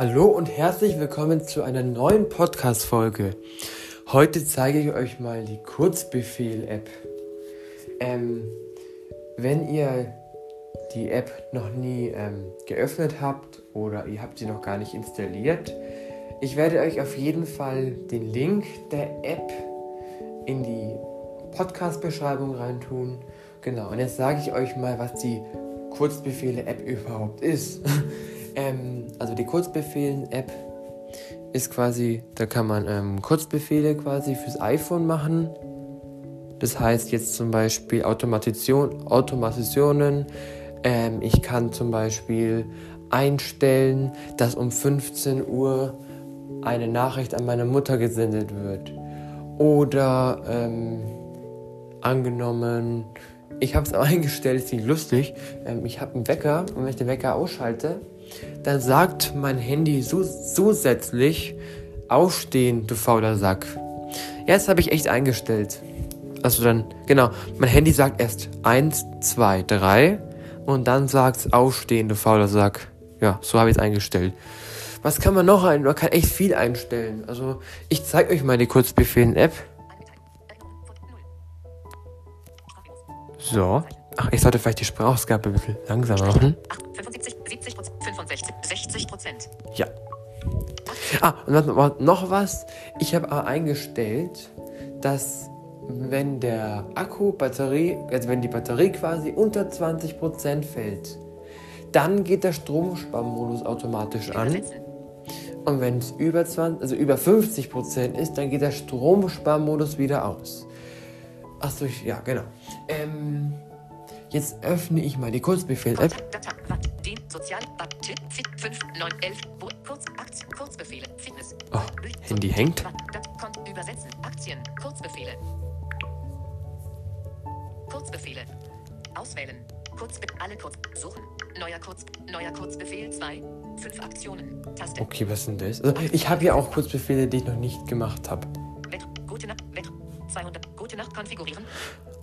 Hallo und herzlich willkommen zu einer neuen Podcast-Folge. Heute zeige ich euch mal die Kurzbefehl-App. Ähm, wenn ihr die App noch nie ähm, geöffnet habt oder ihr habt sie noch gar nicht installiert, ich werde euch auf jeden Fall den Link der App in die Podcast-Beschreibung reintun. Genau, und jetzt sage ich euch mal, was die Kurzbefehle-App überhaupt ist. ähm, also die Kurzbefehlen-App ist quasi, da kann man ähm, Kurzbefehle quasi fürs iPhone machen. Das heißt jetzt zum Beispiel Automatisation, Automatisationen. Ähm, ich kann zum Beispiel einstellen, dass um 15 Uhr eine Nachricht an meine Mutter gesendet wird. Oder ähm, angenommen, ich habe es eingestellt, ist nicht lustig. Ähm, ich habe einen Wecker und wenn ich den Wecker ausschalte, dann sagt mein Handy so, zusätzlich aufstehen, du fauler Sack. Jetzt habe ich echt eingestellt. Also dann, genau, mein Handy sagt erst 1, 2, 3 und dann sagt es aufstehen, du fauler Sack. Ja, so habe ich es eingestellt. Was kann man noch ein? Man kann echt viel einstellen. Also, ich zeige euch mal die Kurzbefehlen-App. So. Ach, ich sollte vielleicht die Sprachausgabe ein bisschen langsamer machen. Ah, und noch was. Ich habe eingestellt, dass wenn der Akku, Batterie, also wenn die Batterie quasi unter 20% fällt, dann geht der Stromsparmodus automatisch an. Und wenn es über 20, also über 50% ist, dann geht der Stromsparmodus wieder aus. Achso, ja, genau. Ähm, jetzt öffne ich mal die Kurzbefehl-App. Oh, Handy hängt. Übersetzen. Aktien. Kurzbefehle. Kurzbefehle. Auswählen. Kurzbe alle kurz suchen. Neuer Kurz neuer Kurzbefehl 2. 5 Aktionen. Taste. Okay, was sind das? Also, ich habe ja auch Kurzbefehle, die ich noch nicht gemacht habe. Gute Nacht. 200. Gute Nacht konfigurieren.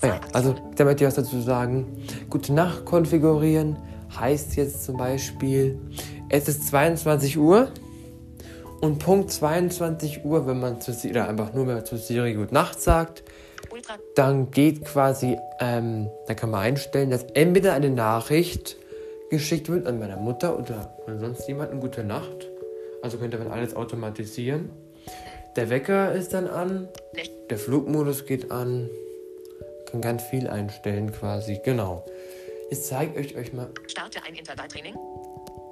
Ah ja, also damit ihr was dazu sagen. Gute Nacht konfigurieren heißt jetzt zum Beispiel, es ist 22 Uhr und Punkt 22 Uhr, wenn man zu oder einfach nur man zu Siri Gute Nacht sagt, dann geht quasi, ähm, da kann man einstellen, dass entweder eine Nachricht geschickt wird an meine Mutter oder an sonst jemanden Gute Nacht. Also könnte man alles automatisieren. Der Wecker ist dann an, der Flugmodus geht an, kann ganz viel einstellen quasi, genau. Jetzt zeige ich euch mal. Starte ein Intervalltraining.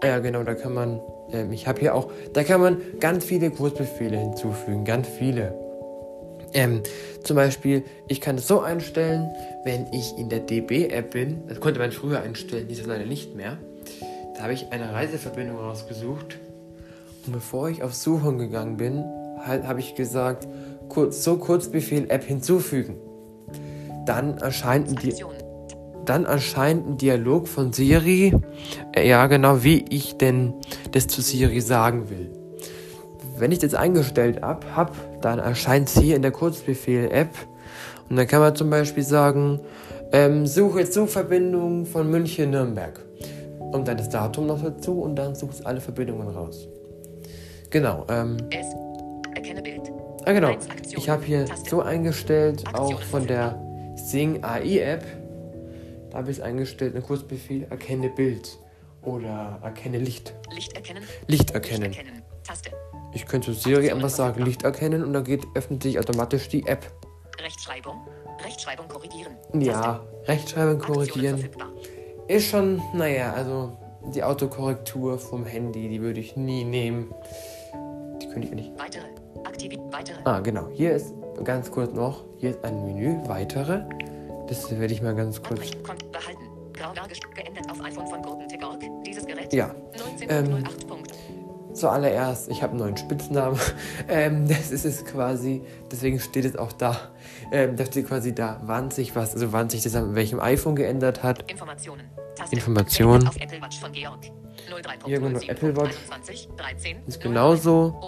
Ja, genau, da kann man, ähm, ich habe hier auch, da kann man ganz viele Kurzbefehle hinzufügen, ganz viele. Ähm, zum Beispiel, ich kann es so einstellen, wenn ich in der DB-App bin, das konnte man früher einstellen, die ist leider nicht mehr. Da habe ich eine Reiseverbindung rausgesucht und bevor ich auf Suchen gegangen bin, halt, habe ich gesagt, kurz, so Kurzbefehl App hinzufügen. Dann erscheint die dann erscheint ein Dialog von Siri, äh, ja genau, wie ich denn das zu Siri sagen will. Wenn ich das eingestellt habe, hab, dann erscheint es hier in der Kurzbefehl-App und dann kann man zum Beispiel sagen, ähm, suche Zugverbindung von München-Nürnberg und dann das Datum noch dazu und dann sucht es alle Verbindungen raus. Genau. Ähm, Erkenne Bild. Ah genau. Ich habe hier so eingestellt, auch von der Sing AI App da habe ich es eingestellt, ein Kurzbefehl, erkenne Bild oder erkenne Licht. Licht erkennen. Licht erkennen. Licht erkennen. Taste. Ich könnte Siri einfach sagen, Licht erkennen und dann geht, öffnet sich automatisch die App. Rechtschreibung. Rechtschreibung korrigieren. Ja, Rechtschreibung korrigieren. Ist schon, naja, also die Autokorrektur vom Handy, die würde ich nie nehmen. Die könnte ich nicht. Weitere. Aktiviert. Weitere. Ah, genau. Hier ist ganz kurz noch, hier ist ein Menü. Weitere. Das werde ich mal ganz kurz. Ja. Ähm, zuallererst, ich habe einen neuen Spitznamen. Ähm, das ist es quasi, deswegen steht es auch da. Ähm, da steht quasi da, wann sich was, also wann sich das an welchem iPhone geändert hat. Informationen. Taste. Informationen. Auf Apple Watch von Georg. Irgendwo Apple Watch. 20, 13, ist genauso.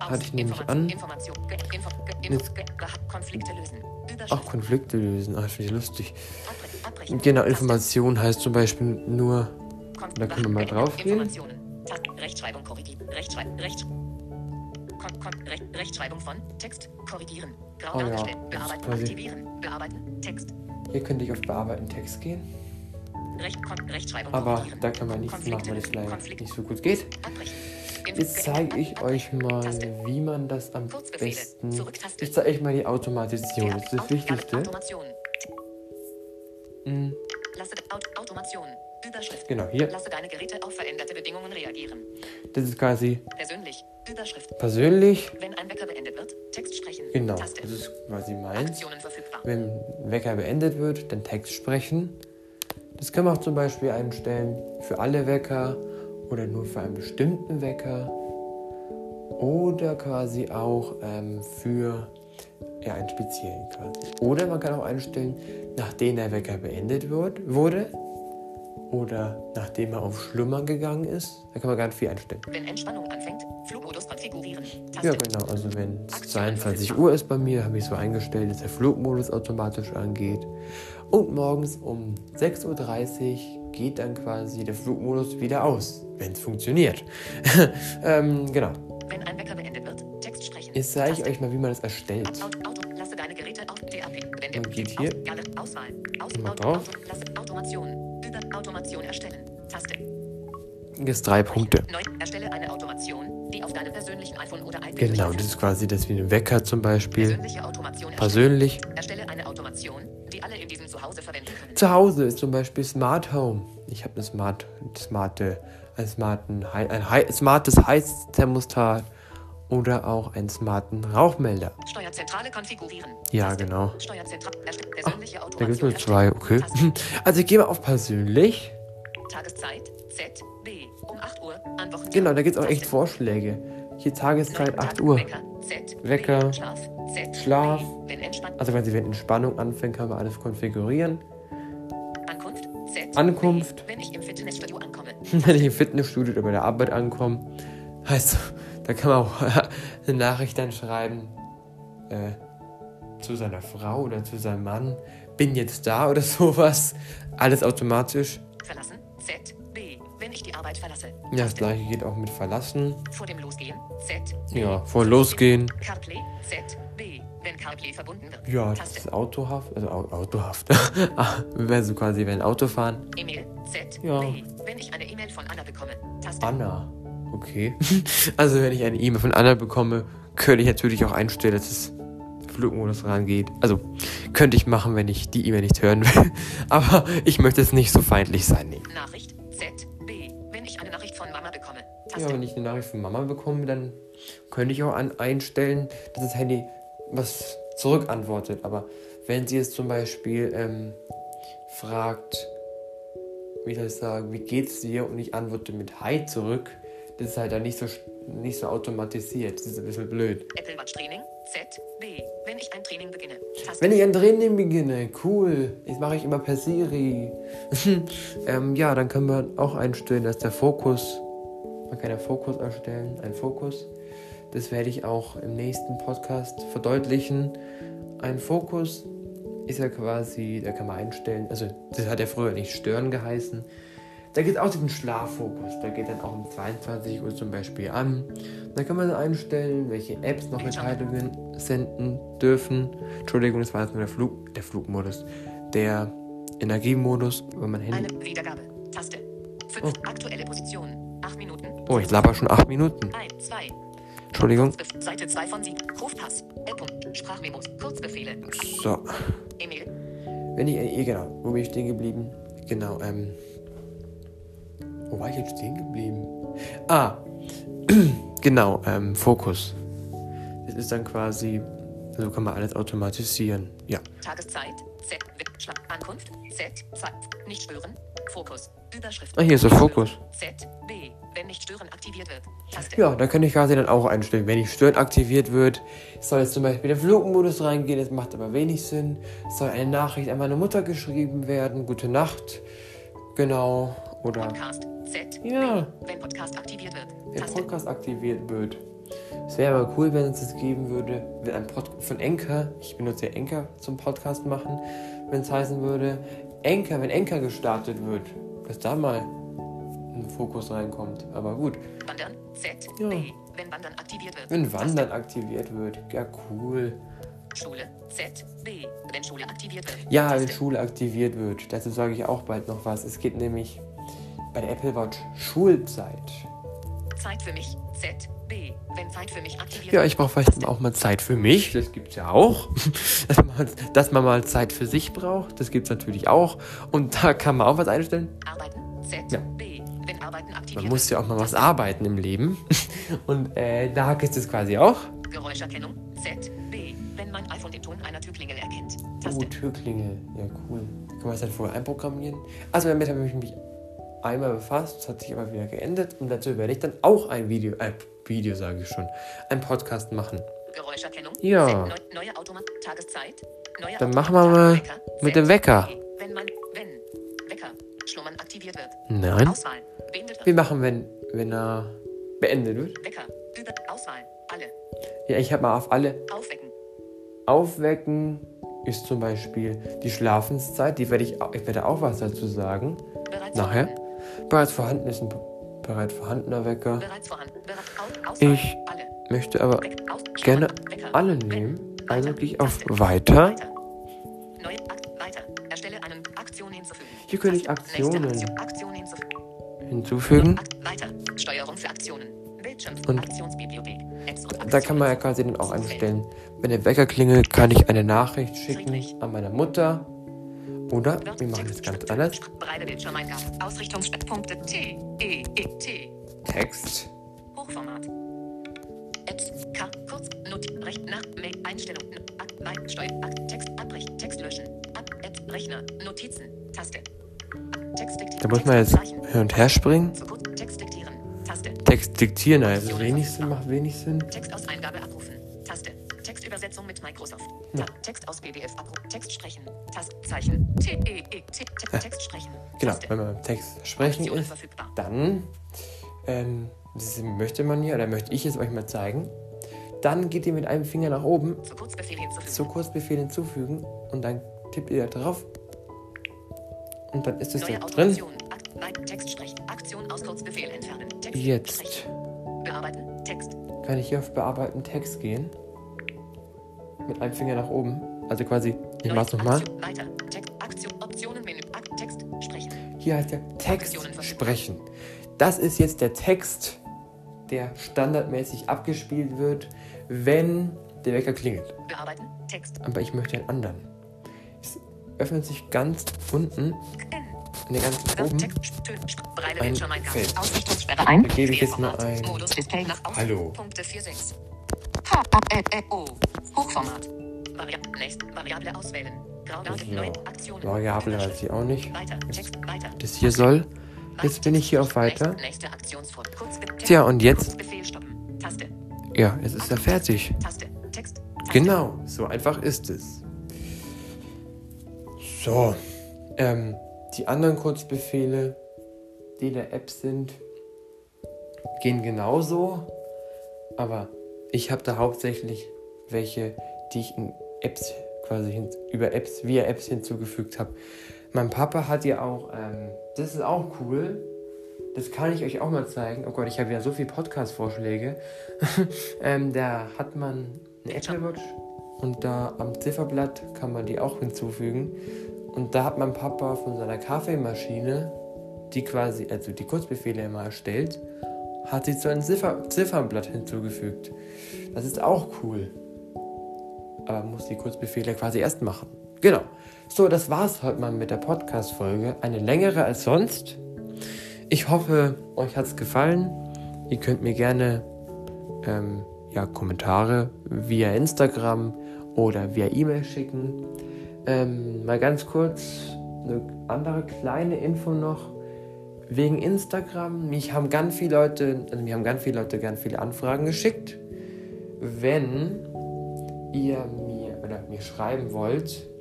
Hatte ich nämlich an. Konflikte lösen. Auch Konflikte lösen. Ach, finde ich lustig. Genau, Information heißt zum Beispiel nur. Da können wir mal drauf gehen. Rechtschreib Recht Kon Kon Recht Rechtschreibung von Text korrigieren. Grau Oh dargestellt. ist Bearbeiten. Aktivieren. Bearbeiten. Text. Hier könnte ich auf Bearbeiten Text gehen. Recht Kon Rechtschreibung Aber korrigieren. da kann man nichts machen, weil es leider nicht so gut geht. Abbrechen. Jetzt zeige ich euch mal, wie man das am besten. Ich zeige euch mal die Automatisation. Das ist das Wichtigste. Überschrift. Genau, hier. Lasse deine Geräte auf veränderte Bedingungen reagieren. Das ist quasi Persönlich. Überschrift. persönlich. Wenn ein Wecker beendet wird, Text sprechen. Genau, das ist quasi meins. Wenn ein Wecker beendet wird, dann Text sprechen. Das kann man auch zum Beispiel einstellen für alle Wecker oder nur für einen bestimmten Wecker. Oder quasi auch ähm, für ja, einen speziellen quasi. Oder man kann auch einstellen, nachdem der Wecker beendet wird, wurde oder nachdem er auf Schlummern gegangen ist. Da kann man ganz viel einstellen. Wenn Entspannung anfängt, Flugmodus konfigurieren. Taste. Ja, genau. Also wenn es 22 Uhr ist bei mir, habe ich so eingestellt, dass der Flugmodus automatisch angeht. Und morgens um 6.30 Uhr geht dann quasi der Flugmodus wieder aus, wenn es funktioniert. ähm, genau. Wenn ein Wecker beendet wird, Text sprechen. Jetzt zeige ich euch mal, wie man das erstellt. Auto, Auto, lasse deine Geräte auf DAP. Wenn Man geht hier. Auswahl. Aus, Auto, drauf. Auto, lasse Automation. Über Automation erstellen. Taste. Jetzt drei Punkte. Neu. Erstelle eine Automation, die auf deinem persönlichen iPhone oder iPad Genau, das ist quasi das wie ein Wecker zum Beispiel. Persönliche Automation erstellen. Persönlich. Erstelle Zu Hause ist zum Beispiel Smart Home. Ich habe eine smart, smarte, ein, smarten, ein smartes Heizthermostat oder auch einen smarten Rauchmelder. Steuerzentrale konfigurieren. Ja, Taste. genau. Steuerzentrale. Erstelle persönliche Da gibt es nur zwei, okay. Also ich gehe mal auf persönlich. Tageszeit. Z. B. Um 8 Uhr. An Wochen. Genau, da gibt es auch echt. Vorschläge. Hier Tageszeit Neun 8 Tag- Uhr. Wecker. Schlaf. Wenn. Also quasi wenn Entspannung anfängt, kann man alles konfigurieren. Ankunft. Wenn ich im Fitnessstudio ankomme. Wenn ich im Fitnessstudio oder bei der Arbeit ankomme. Heißt, da kann man auch eine Nachricht dann schreiben äh, zu seiner Frau oder zu seinem Mann. Bin jetzt da oder sowas. Alles automatisch. Verlassen. Z. B. Wenn ich die Arbeit verlasse. Ja, das gleiche geht auch mit verlassen. Vor dem Losgehen. Z. B. Ja, vor losgehen. CarPlay. Z. CarPlay verbunden wird. Ja, das Taste. ist Autohaft. Also Au- Autohaft. also quasi, wenn Auto fahren. E-Mail. Z. Ja. B. Wenn ich eine E-Mail von Anna bekomme. Taste. Anna. Okay. Also wenn ich eine E-Mail von Anna bekomme, könnte ich natürlich auch einstellen, dass es Flugmodus rangeht. Also könnte ich machen, wenn ich die E-Mail nicht hören will. Aber ich möchte es nicht so feindlich sein. Nee. Nachricht. Z. B. Wenn ich eine Nachricht von Mama bekomme. Ja, wenn ich eine Nachricht von Mama bekomme, dann könnte ich auch an einstellen, dass das Handy was zurückantwortet. Aber wenn sie es zum Beispiel ähm, fragt, wie soll ich sagen, wie geht's dir? Und ich antworte mit Hi zurück, das ist halt dann nicht so, nicht so automatisiert. Das ist ein bisschen blöd. Apple Watch Training. Z. B. Wenn ich ein Training beginne. Taste. Wenn ich ein Training beginne, cool. Das mache ich immer per Siri. ähm, ja, dann kann man auch einstellen, dass der Fokus, man kann ja Fokus erstellen, ein Fokus. Das werde ich auch im nächsten Podcast verdeutlichen. Ein Fokus ist ja quasi, da kann man einstellen, also das hat ja früher nicht stören geheißen. Da geht auch diesen Schlaffokus, der geht dann auch um 22 Uhr zum Beispiel an. Da kann man einstellen, welche Apps noch Mitteilungen senden dürfen. Entschuldigung, das war jetzt nur der Flug, der Flugmodus. Der Energiemodus, wenn man Handy. Eine Wiedergabe. Taste. 5. Oh. Aktuelle Position. 8 Minuten. Oh, ich laber schon 8 Minuten. 1, 2. Entschuldigung. Seite 2 von 7. Rufpass. App. Sprachmemos. Kurzbefehle. So, E-Mail. wenn ich, eh, genau, wo bin ich stehen geblieben? Genau, ähm. Wo war ich jetzt stehen geblieben? Ah, genau, ähm, Fokus. Das ist dann quasi, so kann man alles automatisieren. Ja. Tageszeit. Z. Ankunft. Z. Zeit. Nicht stören. Fokus. Überschrift. Ah, hier ist der Fokus. Z. B. Wenn nicht stören aktiviert wird. Taste. Ja, da kann ich quasi dann auch einstellen. Wenn die Stören aktiviert wird, soll jetzt zum Beispiel der Flugmodus reingehen. Das macht aber wenig Sinn. Soll eine Nachricht an meine Mutter geschrieben werden. Gute Nacht. Genau. Oder Podcast. Z. Ja. B. Wenn Podcast aktiviert wird. Taste. Podcast aktiviert wird. Es wäre aber cool, wenn es das geben würde, wenn ein Pod von Enker, ich benutze ja Enker zum Podcast machen, wenn es heißen würde, Enker, wenn Enker gestartet wird, dass da mal ein Fokus reinkommt. Aber gut. Wandern, Z, ja. B, wenn Wandern aktiviert wird. Wenn Wandern Taste. aktiviert wird, ja cool. Schule, Z, B, wenn Schule aktiviert wird. Ja, Taste. wenn Schule aktiviert wird. Dazu sage ich auch bald noch was. Es geht nämlich bei der Apple Watch Schulzeit. Zeit für mich, Z, B, wenn Zeit für mich aktiviert Ja, ich brauche vielleicht auch mal Zeit für mich. Das gibt es ja auch. Dass man, dass man mal Zeit für sich braucht. Das gibt es natürlich auch. Und da kann man auch was einstellen. Arbeiten, Z, ja. B, wenn Arbeiten aktiviert Man muss ja auch mal was arbeiten im Leben. Und äh, da ist es quasi auch. Geräuscherkennung, Z, B, wenn mein iPhone den Ton einer Türklingel erkennt. Taste. Oh, Türklingel. Ja, cool. Kann man das dann vorher einprogrammieren? Also damit habe ich mich einmal befasst, das hat sich aber wieder geendet und dazu werde ich dann auch ein Video, äh, Video sage ich schon, ein Podcast machen. Geräuscherkennung. Ja. Neu, neue Automat Tageszeit. Neue dann machen wir mal Wecker, mit dem Wecker. Wenn man, wenn Wecker, Schlummern aktiviert wird. Nein. Auswahl. Wir machen, wenn, wenn er beendet wird. Wecker, über Auswahl, alle. Ja, ich habe mal auf alle. Aufwecken. Aufwecken ist zum Beispiel die Schlafenszeit. Die werde ich, ich werde auch was dazu sagen. Bereits Nachher. Vorhanden. Bereits vorhanden ist ein bereits vorhandener Wecker. Bereits vorhanden. Ich möchte aber gerne alle nehmen. Also gehe ich auf Weiter. Hier könnte ich Aktionen hinzufügen. Und da kann man ja quasi dann auch einstellen. Wenn der Wecker klingelt, kann ich eine Nachricht schicken an meine Mutter oder wir machen es ganz anders. E, E. Text. Hochformat. Apps, K, kurz, Not, Recht, nach, Mail, Einstellung, Ab, Weit, Steuer, Ab, Text, Abbrechen, Text löschen, Ab, Apps, Rechner, Notizen, Taste. Text diktieren. Da muss man jetzt hin und her springen. Text diktieren, Taste. Text diktieren, also wenig Sinn, macht wenig Sinn. Text aus Eingabe abrufen, Taste. Textübersetzung mit Microsoft. Ja. Text aus BDF abruf. Text sprechen. Tastzeichen. T E E T Text sprechen. Genau, wenn man beim Text sprechen ist, dann ähm, das möchte man ja, oder möchte ich es euch mal zeigen. Dann geht ihr mit einem Finger nach oben zu Kurzbefehl hinzufügen, zu Kurzbefehl hinzufügen und dann tippt ihr da drauf und dann ist es da drin. Jetzt sprechen. bearbeiten Text. Kann ich hier auf bearbeiten Text gehen? Mit einem Finger nach oben. Also quasi, ich mach's nochmal. Weiter. Text, Aktion, Optionen, Menü, Text, sprechen. Hier heißt der Text sprechen. Das ist jetzt der Text, der standardmäßig abgespielt wird, wenn der Wecker klingelt. Bearbeiten, Text. Aber ich möchte einen anderen. Es öffnet sich ganz unten, in der ganzen oben, ein Feld. Da gebe ich jetzt mal ein Hallo. Punkte 46. H, A, O. Hochformat. Vari nächst, Variable auswählen. Variable weiß ich auch nicht. Das hier soll. Jetzt bin ich hier auf Weiter. Tja, und jetzt. Ja, jetzt ist er fertig. Genau, so einfach ist es. So, ähm, die anderen Kurzbefehle, die in der App sind, gehen genauso, aber ich habe da hauptsächlich welche, die ich in Apps quasi hin, über Apps, via Apps hinzugefügt habe. Mein Papa hat ja auch, ähm, das ist auch cool. Das kann ich euch auch mal zeigen. Oh Gott, ich habe ja so viele Podcast-Vorschläge. ähm, da hat man eine Apple Watch und da am Zifferblatt kann man die auch hinzufügen. Und da hat mein Papa von seiner Kaffeemaschine, die quasi, also die Kurzbefehle immer erstellt, hat sie zu einem Ziffer Ziffernblatt hinzugefügt. Das ist auch cool. Aber muss die Kurzbefehle quasi erst machen. Genau. So, das war's heute mal mit der Podcast-Folge. Eine längere als sonst. Ich hoffe, euch hat's gefallen. Ihr könnt mir gerne ähm, ja, Kommentare via Instagram oder via E-Mail schicken. Ähm, mal ganz kurz eine andere kleine Info noch wegen Instagram. Mich haben ganz viele Leute, also mir haben ganz viele Leute ganz viele Anfragen geschickt. Wenn ihr mir oder mir schreiben wollt,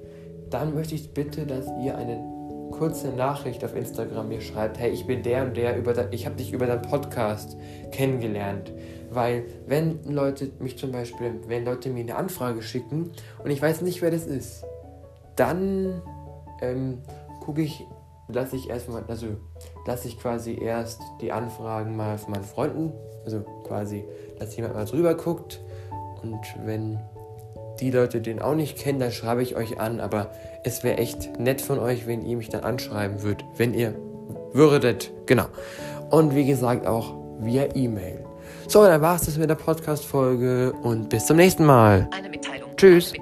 dann möchte ich bitte, dass ihr eine kurze Nachricht auf Instagram mir schreibt, hey, ich bin der und der, über da, ich habe dich über deinen Podcast kennengelernt. Weil wenn Leute mich zum Beispiel, wenn Leute mir eine Anfrage schicken und ich weiß nicht, wer das ist, dann ähm, gucke ich lasse ich erstmal, also lasse ich quasi erst die Anfragen mal von meinen Freunden, also quasi, dass jemand mal drüber guckt und wenn die Leute den auch nicht kennen, dann schreibe ich euch an, aber es wäre echt nett von euch, wenn ihr mich dann anschreiben würdet, wenn ihr würdet, genau. Und wie gesagt auch via E-Mail. So, dann war es das mit der Podcast-Folge und bis zum nächsten Mal. Tschüss.